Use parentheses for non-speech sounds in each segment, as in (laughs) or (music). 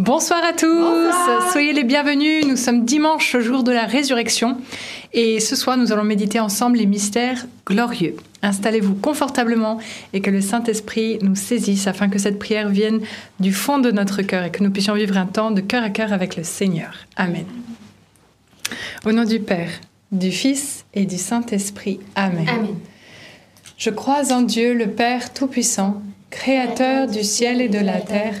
Bonsoir à tous, soyez les bienvenus. Nous sommes dimanche, jour de la résurrection, et ce soir nous allons méditer ensemble les mystères glorieux. Installez-vous confortablement et que le Saint-Esprit nous saisisse afin que cette prière vienne du fond de notre cœur et que nous puissions vivre un temps de cœur à cœur avec le Seigneur. Amen. Au nom du Père, du Fils et du Saint-Esprit. Amen. Amen. Je crois en Dieu, le Père Tout-Puissant, Créateur du ciel et de la terre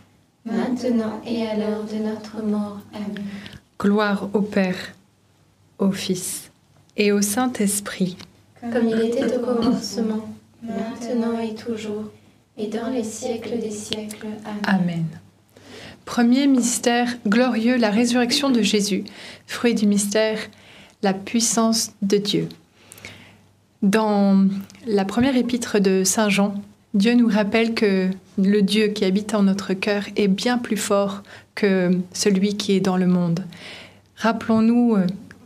maintenant et à l'heure de notre mort. Amen. Gloire au Père, au Fils et au Saint-Esprit. Comme il était au commencement, maintenant et toujours, et dans les siècles des siècles. Amen. Amen. Premier mystère glorieux, la résurrection de Jésus. Fruit du mystère, la puissance de Dieu. Dans la première épître de Saint Jean, Dieu nous rappelle que le Dieu qui habite en notre cœur est bien plus fort que celui qui est dans le monde. Rappelons-nous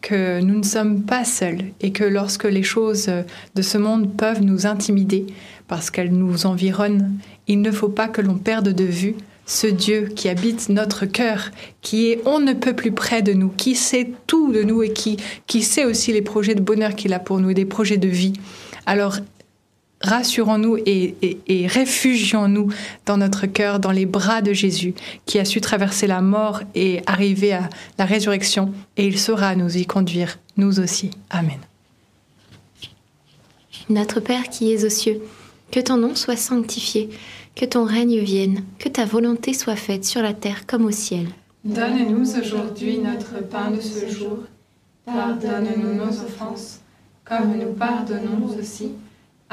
que nous ne sommes pas seuls et que lorsque les choses de ce monde peuvent nous intimider parce qu'elles nous environnent, il ne faut pas que l'on perde de vue ce Dieu qui habite notre cœur, qui est on ne peut plus près de nous, qui sait tout de nous et qui, qui sait aussi les projets de bonheur qu'il a pour nous et des projets de vie. Alors rassurons-nous et, et, et réfugions-nous dans notre cœur, dans les bras de Jésus, qui a su traverser la mort et arriver à la résurrection, et il saura nous y conduire, nous aussi. Amen. Notre Père qui es aux cieux, que ton nom soit sanctifié, que ton règne vienne, que ta volonté soit faite sur la terre comme au ciel. Donne-nous aujourd'hui notre pain de ce jour. Pardonne-nous nos offenses, comme nous pardonnons aussi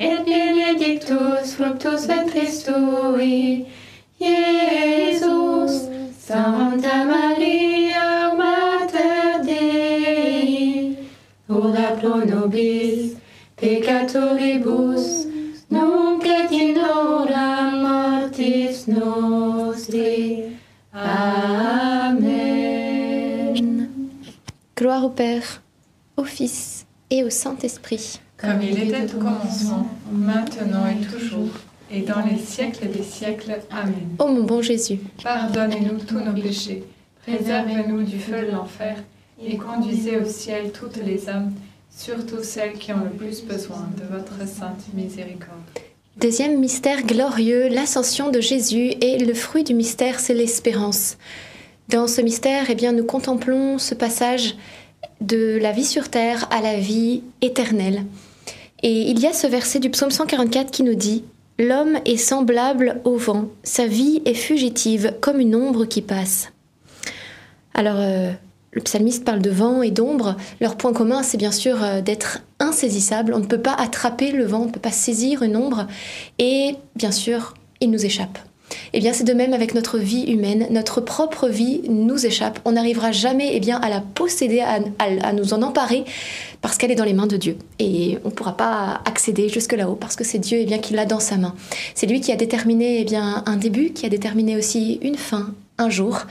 et benedictus fructus ventris tui, Iesus. Santa Maria, Mater Dei, ora pro nobis peccatoribus, nunc et in hora mortis nostri. Amen. gloire au Père, au Fils et au Saint-Esprit. Comme il était au commencement, maintenant et toujours, et dans les siècles des siècles. Amen. Ô mon bon Jésus, Pardonnez-nous tous nos péchés, préservez-nous du feu de l'enfer, et conduisez au ciel toutes les âmes, surtout celles qui ont le plus besoin de votre sainte miséricorde. Deuxième mystère glorieux, l'ascension de Jésus et le fruit du mystère, c'est l'espérance. Dans ce mystère, eh bien, nous contemplons ce passage de la vie sur terre à la vie éternelle. Et il y a ce verset du psaume 144 qui nous dit L'homme est semblable au vent, sa vie est fugitive comme une ombre qui passe. Alors, euh, le psalmiste parle de vent et d'ombre. Leur point commun, c'est bien sûr euh, d'être insaisissable. On ne peut pas attraper le vent, on ne peut pas saisir une ombre. Et bien sûr, il nous échappe. Eh bien, c'est de même avec notre vie humaine. Notre propre vie nous échappe. On n'arrivera jamais eh bien, à la posséder, à, nous en emparer, parce qu'elle est dans les mains de Dieu. Et on ne pourra pas accéder jusque là-haut, parce que c'est Dieu eh bien, qui l'a dans sa main. C'est lui qui a déterminé eh bien, un début, qui a déterminé aussi une fin, un jour.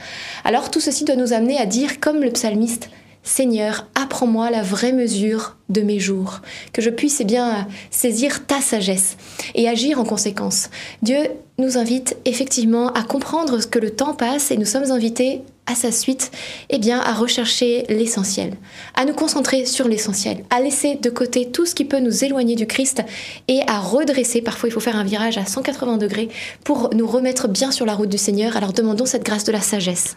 Alors tout ceci doit nous amener à dire, comme le psalmiste, Seigneur, apprends-moi la vraie mesure de mes jours, que je puisse eh bien saisir ta sagesse et agir en conséquence. Dieu nous invite effectivement à comprendre que le temps passe et nous sommes invités à sa suite eh bien à rechercher l'essentiel, à nous concentrer sur l'essentiel, à laisser de côté tout ce qui peut nous éloigner du Christ et à redresser, parfois il faut faire un virage à 180 degrés pour nous remettre bien sur la route du Seigneur. Alors demandons cette grâce de la sagesse.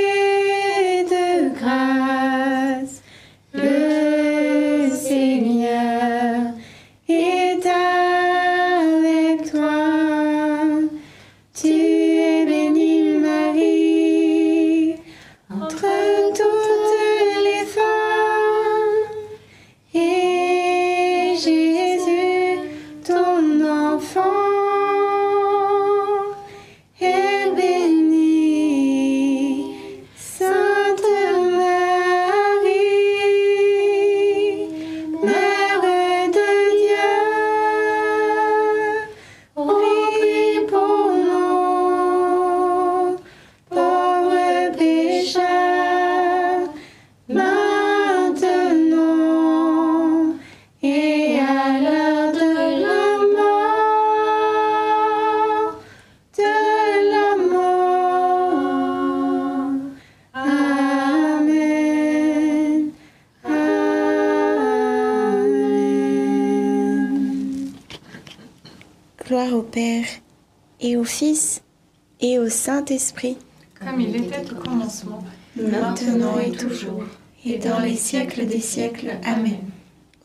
Saint-Esprit, Comme il était au commencement, maintenant et toujours, et dans les siècles des siècles. Amen.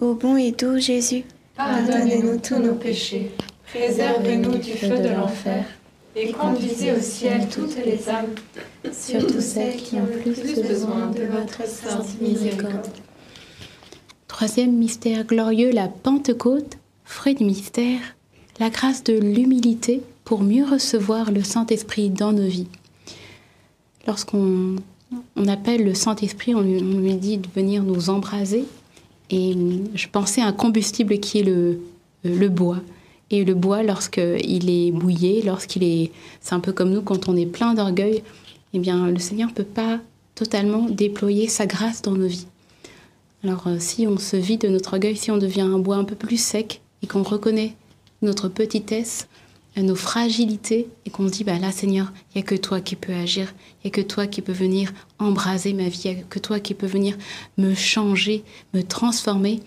Ô bon et doux Jésus, pardonnez-nous tous nos péchés, préservez-nous du feu de l'enfer, et conduisez au ciel toutes les âmes, surtout celles qui ont plus plus besoin de votre sainte miséricorde. Troisième mystère glorieux, la Pentecôte, fruit du mystère, la grâce de l'humilité pour mieux recevoir le Saint-Esprit dans nos vies. Lorsqu'on on appelle le Saint-Esprit, on, lui- dit de venir nous embraser. Et je pensais à un combustible qui est le, le bois. Et le bois, lorsqu'il est mouillé, lorsqu'il est... C'est un peu comme nous quand on est plein d'orgueil, eh bien, le Seigneur ne peut pas totalement déployer sa grâce dans nos vies. Alors euh, si on se vide de notre orgueil, si on devient un bois un peu plus sec et qu'on reconnaît notre petitesse, nos fragilités et qu'on se dit bah là Seigneur, il n'y a que toi qui peux agir, il n'y a que toi qui peux venir embraser ma vie, il n'y a que toi qui peux venir me changer, me transformer,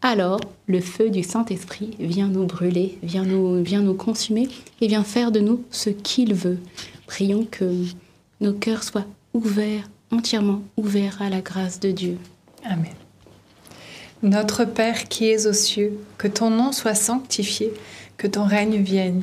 alors le feu du Saint-Esprit vient nous brûler, vient nous, vient nous consumer et vient faire de nous ce qu'il veut. Prions que nos cœurs soient ouverts, entièrement ouverts à la grâce de Dieu. Amen. Notre Père qui es aux cieux, que ton nom soit sanctifié, que ton règne vienne,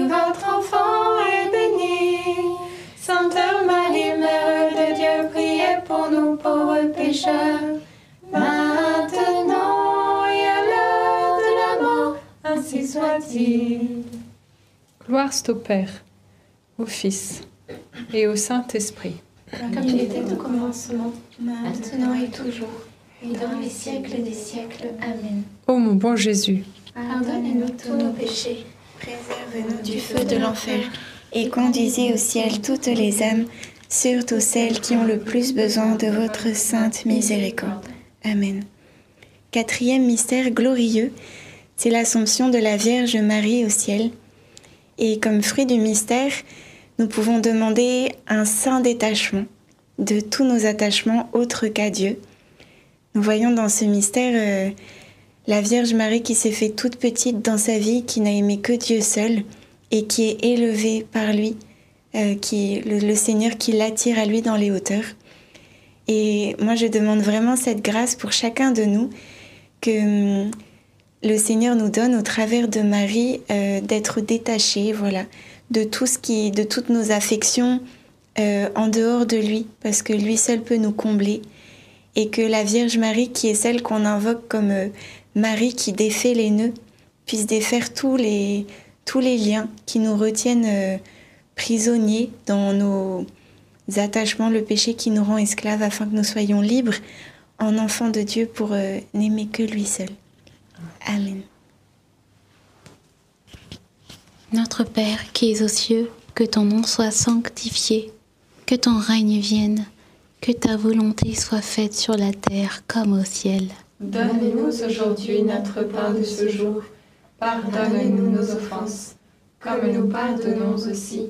pécheurs, maintenant et à l'heure de la mort, ainsi soit-il. Gloire soit au Père, au Fils et au Saint-Esprit. Comme il était au commencement, maintenant et toujours, et dans les siècles des siècles. Amen. Ô mon bon Jésus, Pardonnez-nous tous nos péchés, Préserve-nous du feu de l'enfer et conduisez au ciel toutes les âmes, surtout celles qui ont le plus besoin de votre sainte miséricorde. Amen. Quatrième mystère glorieux, c'est l'assomption de la Vierge Marie au ciel. Et comme fruit du mystère, nous pouvons demander un saint détachement de tous nos attachements autres qu'à Dieu. Nous voyons dans ce mystère euh, la Vierge Marie qui s'est fait toute petite dans sa vie, qui n'a aimé que Dieu seul et qui est élevée par lui, euh, qui le, Seigneur qui l'attire à lui dans les hauteurs. Et moi, je demande vraiment cette grâce pour chacun de nous que hum, le Seigneur nous donne au travers de Marie euh, d'être détachés, voilà, de tout ce qui, de toutes nos affections euh, en dehors de lui, parce que lui seul peut nous combler, et que la Vierge Marie, qui est celle qu'on invoque comme Marie qui défait les nœuds, puisse défaire tous les tous les liens qui nous retiennent prisonniers dans nos attachements, le péché qui nous rend esclaves, afin que nous soyons libres en enfants de Dieu pour euh, n'aimer que lui seul. Amen. Notre Père qui es aux cieux, que ton nom soit sanctifié, que ton règne vienne, que ta volonté soit faite sur la terre comme au ciel. Donne-nous aujourd'hui notre pain de ce jour. Pardonne-nous nos offenses, comme nous pardonnons aussi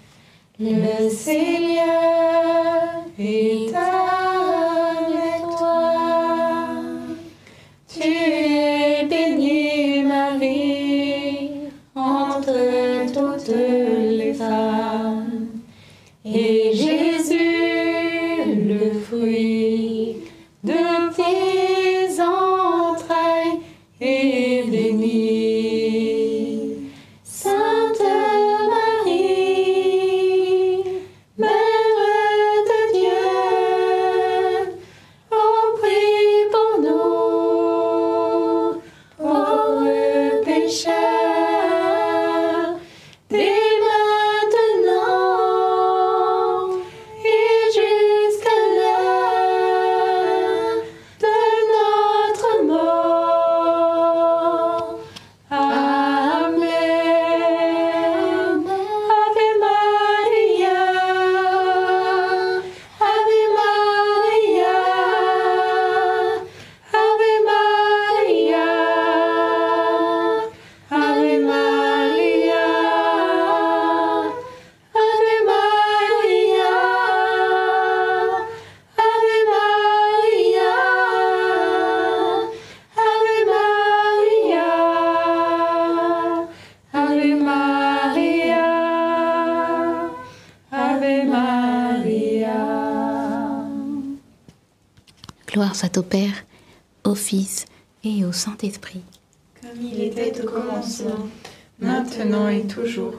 Le Seigneur et au Saint-Esprit. Comme il était au commencement, maintenant et toujours,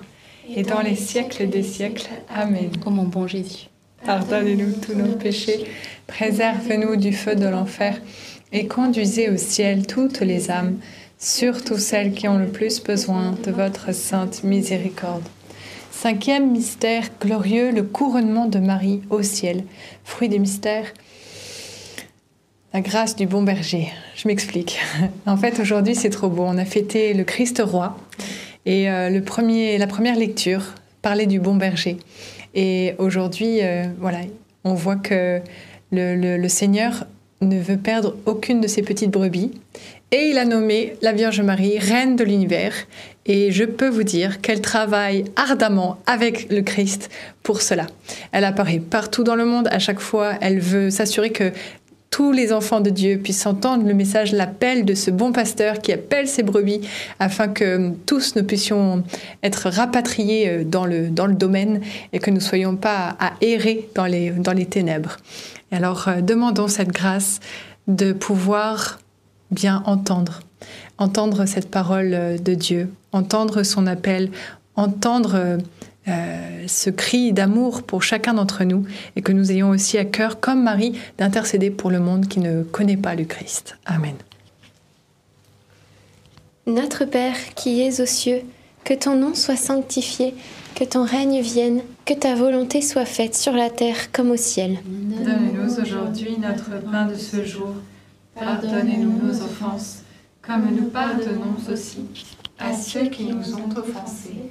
et dans les siècles des siècles. Amen. Ô mon bon Jésus, Pardonnez-nous tous nos péchés, préservez-nous du feu de l'enfer et conduisez au ciel toutes les âmes, surtout celles qui ont le plus besoin de votre sainte miséricorde. Cinquième mystère glorieux, le couronnement de Marie au ciel. Fruit des mystères, la grâce du bon berger. Je m'explique. (laughs) En fait, aujourd'hui, c'est trop beau. On a fêté le Christ roi et euh, le premier, la première lecture parlait du bon berger. Et aujourd'hui, euh, voilà, on voit que le, le Seigneur ne veut perdre aucune de ses petites brebis. Et il a nommé la Vierge Marie reine de l'univers. Et je peux vous dire qu'elle travaille ardemment avec le Christ pour cela. Elle apparaît partout dans le monde. À chaque fois, elle veut s'assurer que tous les enfants de Dieu puissent entendre le message, l'appel de ce bon pasteur qui appelle ses brebis afin que tous nous puissions être rapatriés euh, dans le, dans le domaine et que nous ne soyons pas à errer dans les, dans les ténèbres. Alors, euh, demandons cette grâce de pouvoir bien entendre, entendre cette parole euh, de Dieu, entendre son appel, entendre euh, ce cri d'amour pour chacun d'entre nous et que nous ayons aussi à cœur, comme Marie, d'intercéder pour le monde qui ne connaît pas le Christ. Amen. Notre Père qui es aux cieux, que ton nom soit sanctifié, que ton règne vienne, que ta volonté soit faite sur la terre comme au ciel. Donne-nous aujourd'hui notre pain de ce jour. Pardonnez-nous nos offenses, comme nous pardonnons aussi à ceux qui nous ont offensés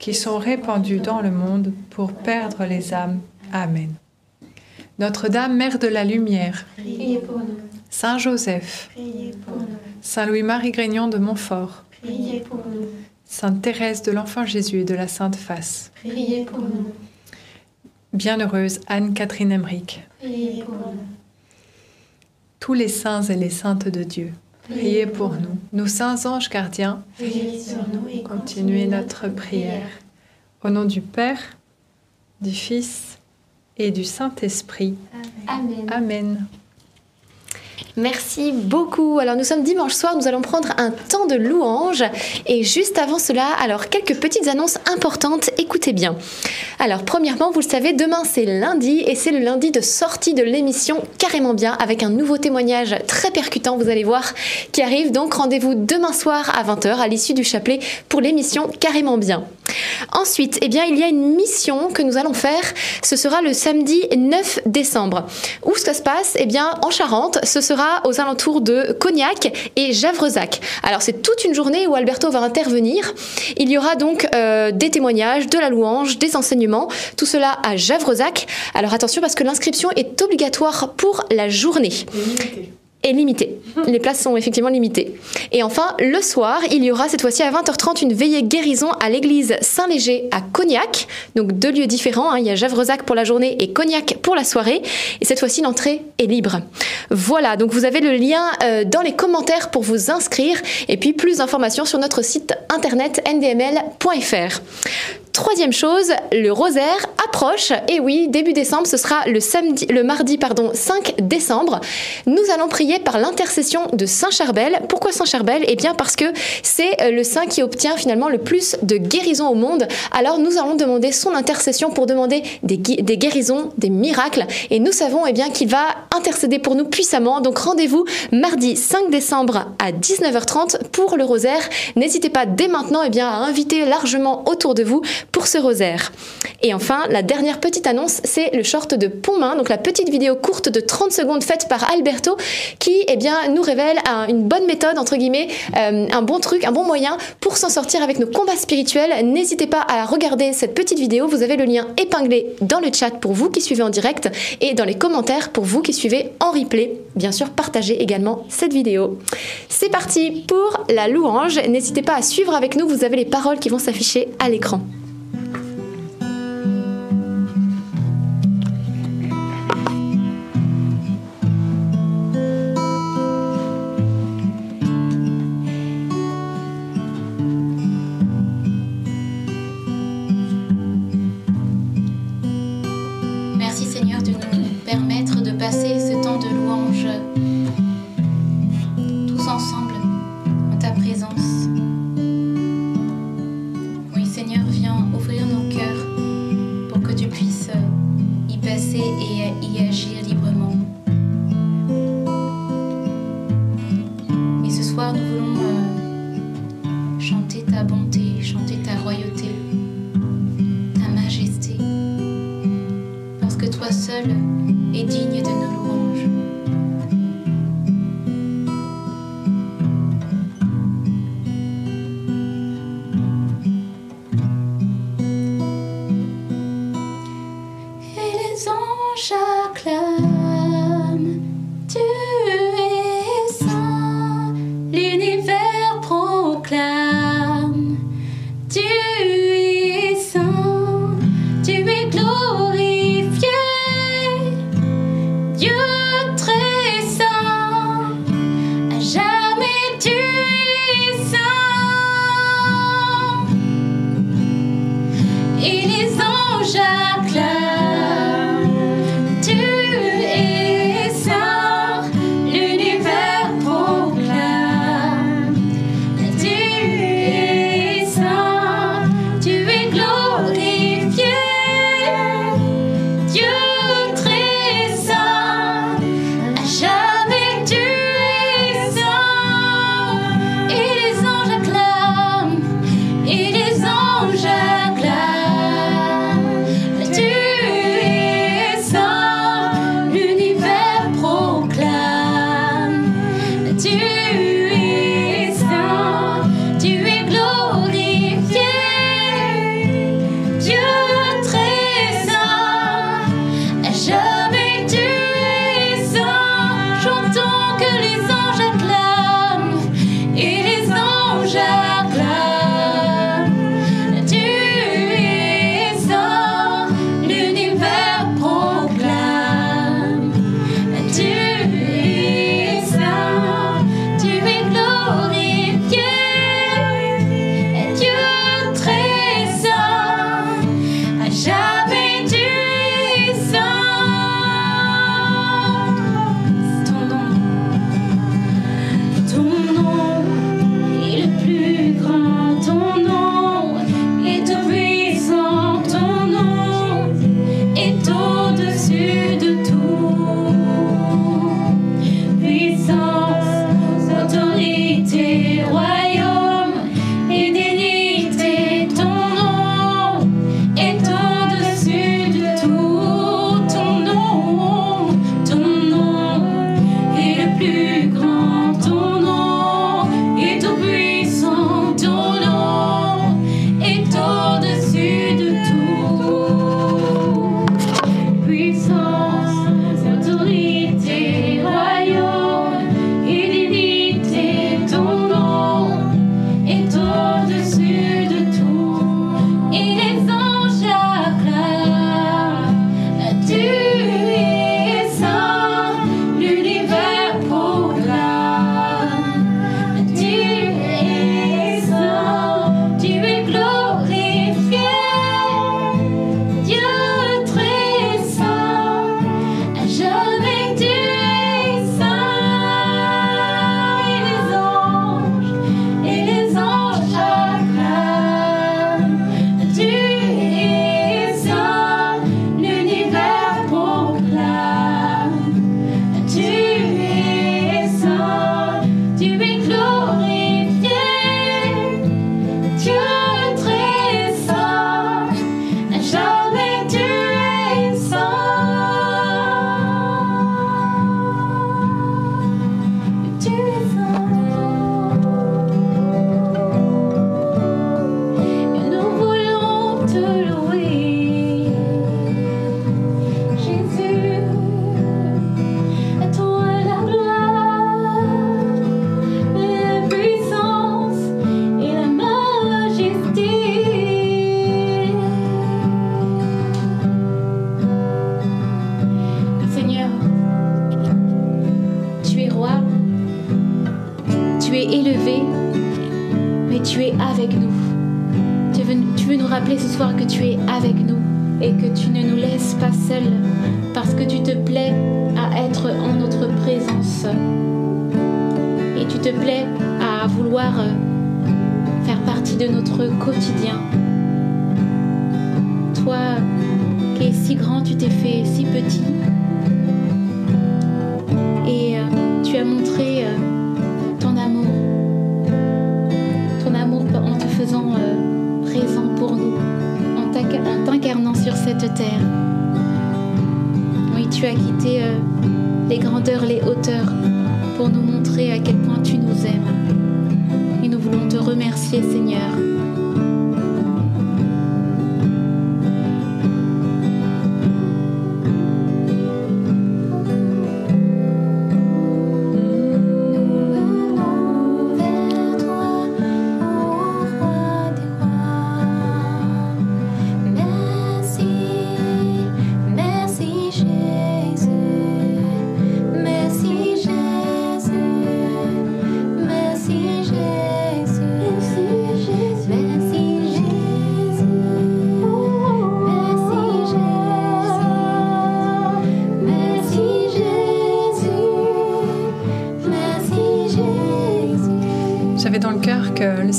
qui sont répandus dans le monde pour perdre les âmes. Amen. Notre-Dame, Mère de la Lumière, priez pour nous. Saint Joseph, priez pour nous. Saint Louis-Marie Grignon de Montfort, priez pour nous. Sainte Thérèse de l'Enfant Jésus et de la Sainte Face, priez pour nous. Bienheureuse Anne-Catherine Emmerich, priez pour nous. Tous les saints et les saintes de Dieu, Priez pour nous. Nos saints anges gardiens, veillez sur nous et continuez notre prière. Au nom du Père, du Fils et du Saint-Esprit. Amen. Amen. Merci beaucoup. Alors nous sommes dimanche soir, nous allons prendre un temps de louange et juste avant cela, alors quelques petites annonces importantes, écoutez bien. Alors premièrement, vous le savez, demain c'est lundi et c'est le lundi de sortie de l'émission Carrément bien avec un nouveau témoignage très percutant, vous allez voir, qui arrive. Donc rendez-vous demain soir à 20h à l'issue du chapelet pour l'émission Carrément bien. Ensuite, eh bien, il y a une mission que nous allons faire. Ce sera le samedi 9 décembre. Où ça se passe? Eh bien, en Charente, ce sera aux alentours de Cognac et Javrezac. Alors, c'est toute une journée où Alberto va intervenir. Il y aura donc euh, des témoignages, de la louange, des enseignements. Tout cela à Javrezac. Alors, attention parce que l'inscription est obligatoire pour la journée est limité. Les places sont effectivement limitées. Et enfin, le soir, il y aura cette fois-ci à 20h30 une veillée guérison à l'église Saint-Léger à Cognac. Donc deux lieux différents. Hein. Il y a Javrezac pour la journée et Cognac pour la soirée. Et cette fois-ci, l'entrée est libre. Voilà, donc vous avez le lien euh, dans les commentaires pour vous inscrire. Et puis plus d'informations sur notre site internet ndml.fr. Troisième chose, le rosaire approche. Et oui, début décembre, ce sera le samedi, le mardi, pardon, 5 décembre. Nous allons prier par l'intercession de Saint Charbel. Pourquoi Saint Charbel? Eh bien, parce que c'est euh, le saint qui obtient finalement le plus de guérisons au monde. Alors, nous allons demander son intercession pour demander des, guérisons, des miracles. Et nous savons eh bien qu'il va intercéder pour nous puissamment. Donc, rendez-vous mardi 5 décembre à 19h30 pour le rosaire. N'hésitez pas dès maintenant eh bien, à inviter largement autour de vous pour ce rosaire. Et enfin, la dernière petite annonce, c'est le short de Pontmain, donc la petite vidéo courte de 30 secondes faite par Alberto qui eh bien, nous révèle une bonne méthode, entre guillemets, euh, un bon truc, un bon moyen pour s'en sortir avec nos combats spirituels. N'hésitez pas à regarder cette petite vidéo, vous avez le lien épinglé dans le chat pour vous qui suivez en direct et dans les commentaires pour vous qui suivez en replay. Bien sûr, partagez également cette vidéo. C'est parti pour la louange. N'hésitez pas à suivre avec nous, vous avez les paroles qui vont s'afficher à l'écran.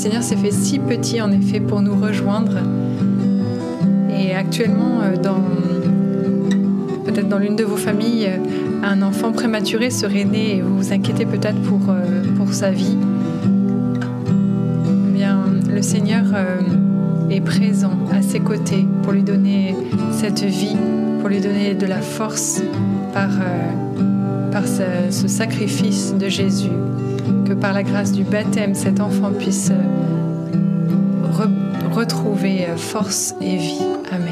Seigneur s'est fait si petit en effet pour nous rejoindre. Et actuellement, euh, peut-être dans l'une de vos familles, euh, un enfant prématuré serait né et vous vous inquiétez peut-être pour, euh, pour sa vie. Eh bien, le Seigneur est présent à ses côtés pour lui donner cette vie, pour lui donner de la force par, par ce sacrifice de Jésus que par la grâce du baptême, cet enfant puisse retrouver euh, force et vie. Amen.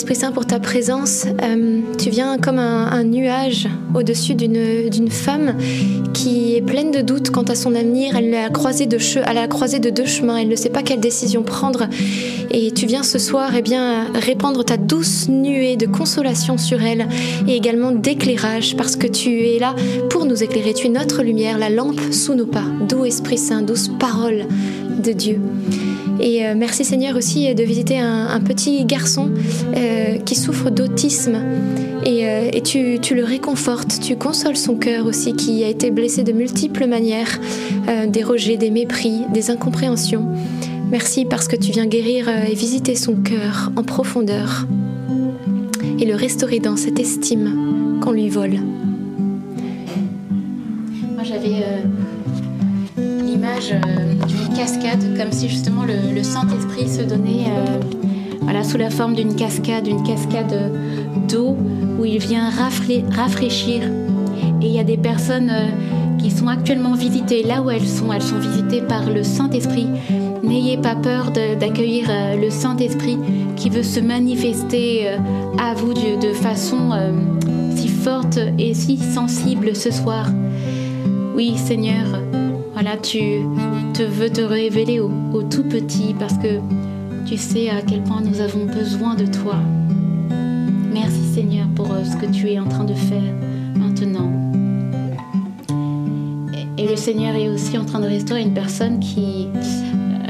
Esprit Saint pour ta présence. Euh, tu viens comme un, nuage au-dessus d'une femme qui est pleine de doutes quant à son avenir. Elle est à la croisée de, à la croisée de deux chemins. Elle ne sait pas quelle décision prendre. Et tu viens ce soir eh bien, répandre ta douce nuée de consolation sur elle et également d'éclairage parce que tu es là pour nous éclairer. Tu es notre lumière, la lampe sous nos pas. Doux Esprit Saint, douce parole de Dieu. Et euh, merci Seigneur aussi de visiter un, petit garçon euh, qui souffre d'autisme. Et, euh, tu, le réconfortes, tu consoles son cœur aussi qui a été blessé de multiples manières, des rejets, des mépris, des incompréhensions. Merci parce que tu viens guérir et visiter son cœur en profondeur et le restaurer dans cette estime qu'on lui vole. Moi j'avais l'image d'une cascade, comme si justement le, Saint-Esprit se donnait euh, voilà, sous la forme d'une cascade, une cascade d'eau où il vient rafraîchir. Et il y a des personnes euh, qui sont actuellement visitées là où elles sont. Elles sont visitées par le Saint-Esprit. N'ayez pas peur d'accueillir euh, le Saint-Esprit qui veut se manifester à vous de façon si forte et si sensible ce soir. Oui, Seigneur, voilà, tu te veux te révéler au, tout petit parce que tu sais à quel point nous avons besoin de toi. Merci Seigneur pour euh, ce que tu es en train de faire maintenant. Et, le Seigneur est aussi en train de restaurer une personne qui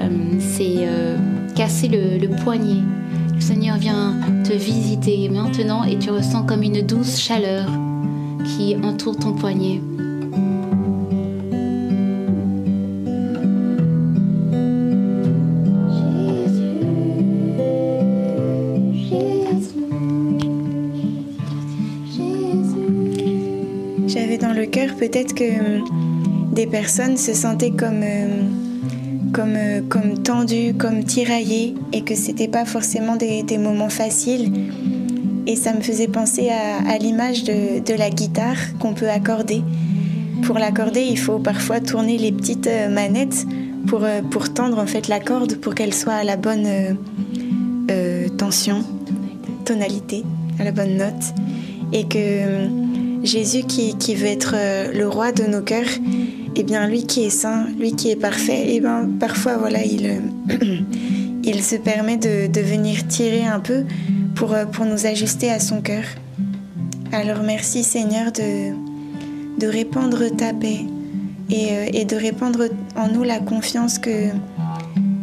euh, s'est euh, cassé le, le poignet. Le Seigneur vient te visiter maintenant et tu ressens comme une douce chaleur qui entoure ton poignet. Peut-être que euh, des personnes se sentaient comme, euh, comme, euh, comme tendues, comme tiraillées, et que c'était pas forcément des, moments faciles. Et ça me faisait penser à, l'image de, la guitare qu'on peut accorder. Pour l'accorder, il faut parfois tourner les petites manettes pour, pour tendre en fait la corde pour qu'elle soit à la bonne tension, tonalité, à la bonne note. Et que Jésus qui, veut être euh, le roi de nos cœurs, et eh bien lui qui est saint, lui qui est parfait, et eh bien parfois voilà, il, euh, (clears throat) il se permet de, venir tirer un peu pour, euh, pour nous ajuster à son cœur. Alors merci Seigneur de, de répandre ta paix et, et, de répandre en nous la confiance que,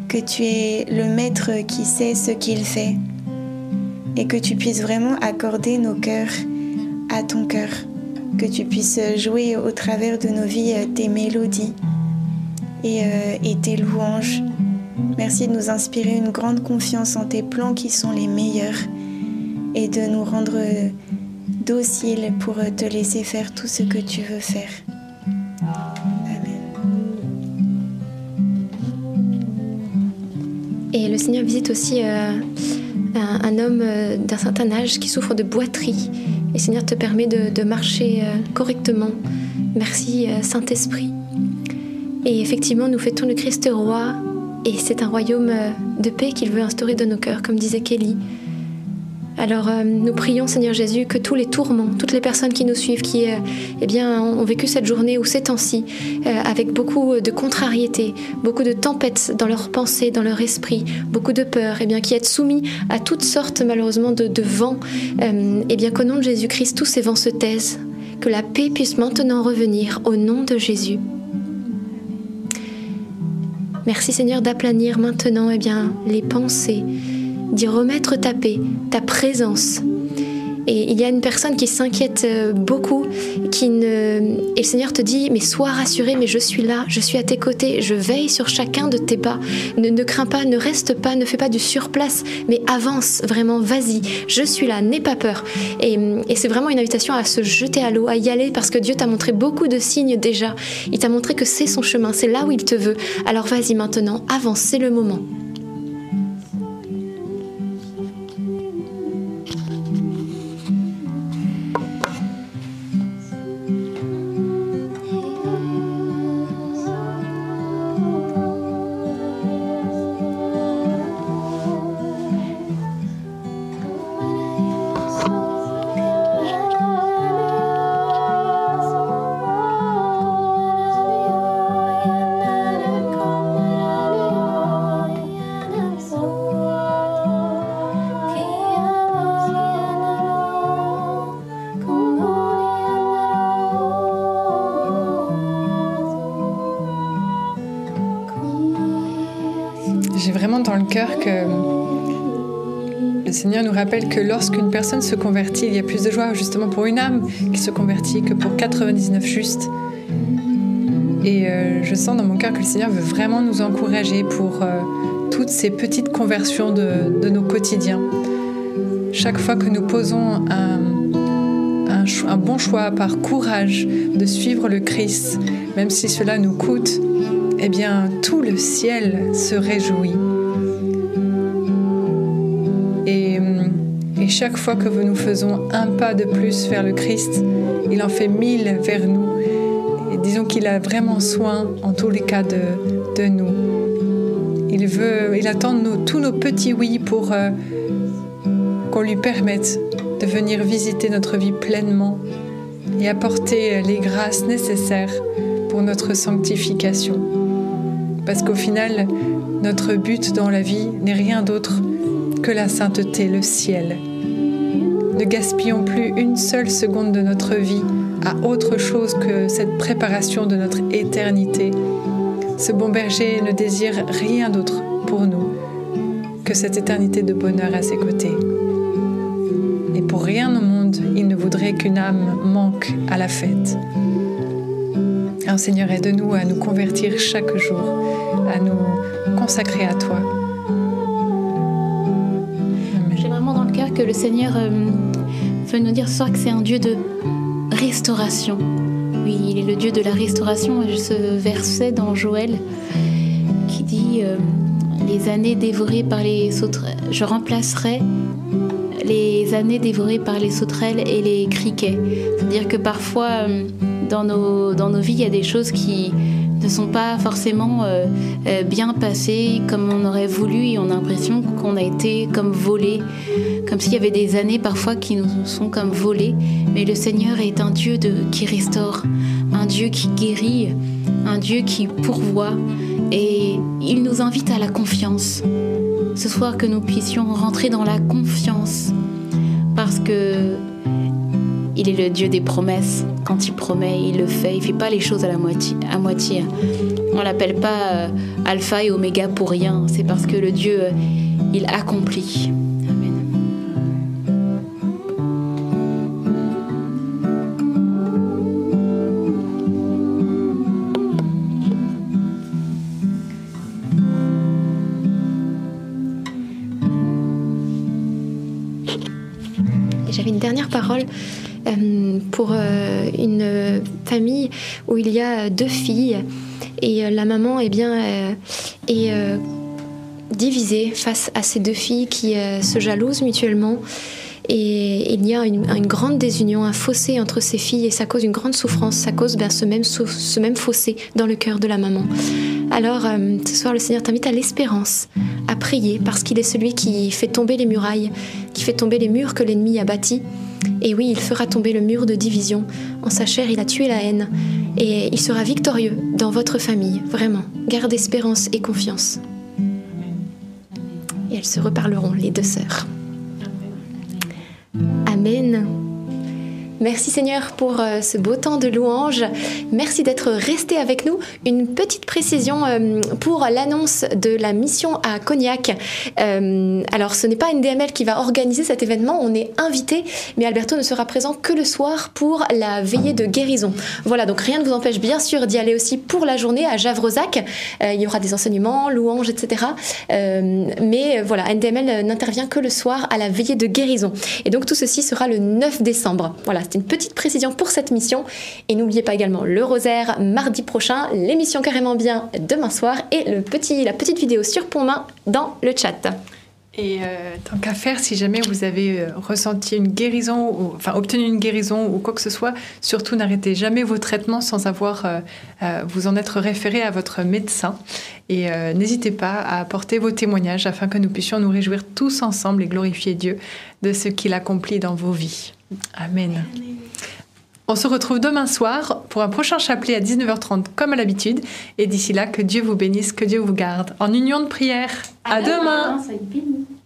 que tu es le maître qui sait ce qu'il fait et que tu puisses vraiment accorder nos cœurs à ton cœur, que tu puisses jouer au travers de nos vies euh, tes mélodies euh, et, tes louanges. Merci de nous inspirer une grande confiance en tes plans qui sont les meilleurs et de nous rendre euh, dociles pour te laisser faire tout ce que tu veux faire. Amen. Et le Seigneur visite aussi un, homme d'un certain âge qui souffre de boiterie et Seigneur te permet de, marcher euh, correctement. Merci euh, Saint-Esprit. Et effectivement, nous fêtons le Christ roi et c'est un royaume euh, de paix qu'il veut instaurer dans nos cœurs, comme disait Kelly. Alors nous prions Seigneur Jésus que tous les tourments, toutes les personnes qui nous suivent, qui eh bien, ont vécu cette journée ou ces temps-ci avec beaucoup de contrariété, beaucoup de tempêtes dans leurs pensées, dans leur esprit, beaucoup de peur, eh qui être soumis à toutes sortes malheureusement de, vents, eh bien qu'au nom de Jésus-Christ tous ces vents se taisent, que la paix puisse maintenant revenir au nom de Jésus. Merci Seigneur d'aplanir maintenant eh bien, les pensées, d'y remettre ta paix, ta présence et il y a une personne qui s'inquiète euh, beaucoup, qui ne... et le Seigneur te dit, mais sois rassuré, mais je suis là, je suis à tes côtés, je veille sur chacun de tes pas. Ne, crains pas, ne reste pas, ne fais pas du surplace, mais avance vraiment, vas-y, je suis là, n'aie pas peur. Et c'est vraiment une invitation à se jeter à l'eau, à y aller, parce que Dieu t'a montré beaucoup de signes déjà. Il t'a montré que c'est son chemin, c'est là où il te veut. Alors vas-y maintenant, avance, c'est le moment. Cœur que le Seigneur nous rappelle que lorsqu'une personne se convertit, il y a plus de joie justement pour une âme qui se convertit que pour 99 justes. Et euh, je sens dans mon cœur que le Seigneur veut vraiment nous encourager pour euh, toutes ces petites conversions de, de, nos quotidiens. Chaque fois que nous posons un, un, un, bon choix par courage de suivre le Christ, même si cela nous coûte, eh bien tout le ciel se réjouit. Chaque fois que nous faisons un pas de plus vers le Christ, il en fait mille vers nous. Disons qu'il a vraiment soin, en tous les cas, de, nous. Il veut, il attend tous nos petits oui pour euh, qu'on lui permette de venir visiter notre vie pleinement et apporter les grâces nécessaires pour notre sanctification. Parce qu'au final, notre but dans la vie n'est rien d'autre que la sainteté, le ciel. Ne gaspillons plus une seule seconde de notre vie à autre chose que cette préparation de notre éternité. Ce bon berger ne désire rien d'autre pour nous que cette éternité de bonheur à ses côtés. Et pour rien au monde, il ne voudrait qu'une âme manque à la fête. Alors Seigneur, aide-nous à nous convertir chaque jour, à nous consacrer à toi. J'ai vraiment dans le cœur que le Seigneur euh, veut nous dire ce soir que c'est un Dieu de restauration. Oui, il est le Dieu de la restauration. Ce verset dans Joël qui dit euh, Les années dévorées par les sauterelles, je remplacerai les années dévorées par les sauterelles et les criquets. C'est-à-dire que parfois, euh, dans nos, dans nos vies, il y a des choses qui ne sont pas forcément euh, bien passées comme on aurait voulu et on a l'impression qu'on a été comme volé, comme s'il y avait des années parfois qui nous sont comme volées. Mais le Seigneur est un Dieu qui restaure, un Dieu qui guérit, un Dieu qui pourvoit et il nous invite à la confiance. Ce soir que nous puissions rentrer dans la confiance parce que il est le Dieu des promesses. Quand il promet, il le fait. Il fait pas les choses à la moitié. À moitié. On l'appelle pas euh, alpha et oméga pour rien. C'est parce que le Dieu, euh, il accomplit. Pour euh, une famille où il y a deux filles et euh, la maman eh bien, est divisée face à ces deux filles qui se jalousent mutuellement. Et il y a une, grande désunion, un fossé entre ces filles, et ça cause une grande souffrance, ça cause ben, ce, même, ce même fossé dans le cœur de la maman. Alors, euh, ce soir, le Seigneur t'invite à l'espérance, à prier, parce qu'il est celui qui fait tomber les murailles, qui fait tomber les murs que l'ennemi a bâtis. Et oui, il fera tomber le mur de division. En sa chair, il a tué la haine. Et il sera victorieux dans votre famille, vraiment. Garde espérance et confiance. Et elles se reparleront, les deux sœurs. Amen. Merci Seigneur pour euh, ce beau temps de louange. Merci d'être resté avec nous. Une petite précision euh, pour l'annonce de la mission à Cognac. Euh, alors ce n'est pas NDML qui va organiser cet événement, on est invité, mais Alberto ne sera présent que le soir pour la veillée de guérison. Voilà, donc rien ne vous empêche bien sûr d'y aller aussi pour la journée à Javrezac. il y aura des enseignements, louanges, etc. mais voilà, NDML n'intervient que le soir à la veillée de guérison. Et donc tout ceci sera le 9 décembre. Voilà, c'est une petite précision pour cette mission. Et n'oubliez pas également le rosaire mardi prochain, l'émission Carrément Bien demain soir et le petit, la petite vidéo sur Pont-Main dans le chat. Et euh, tant qu'à faire, si jamais vous avez euh, ressenti une guérison, ou, enfin obtenu une guérison ou quoi que ce soit, surtout n'arrêtez jamais vos traitements sans avoir euh, vous en être référé à votre médecin. Et n'hésitez pas à apporter vos témoignages afin que nous puissions nous réjouir tous ensemble et glorifier Dieu de ce qu'il accomplit dans vos vies. Amen. On se retrouve demain soir pour un prochain chapelet à 19h30 comme à l'habitude. Et d'ici là, que Dieu vous bénisse, que Dieu vous garde. En union de prière. À, à demain. demain.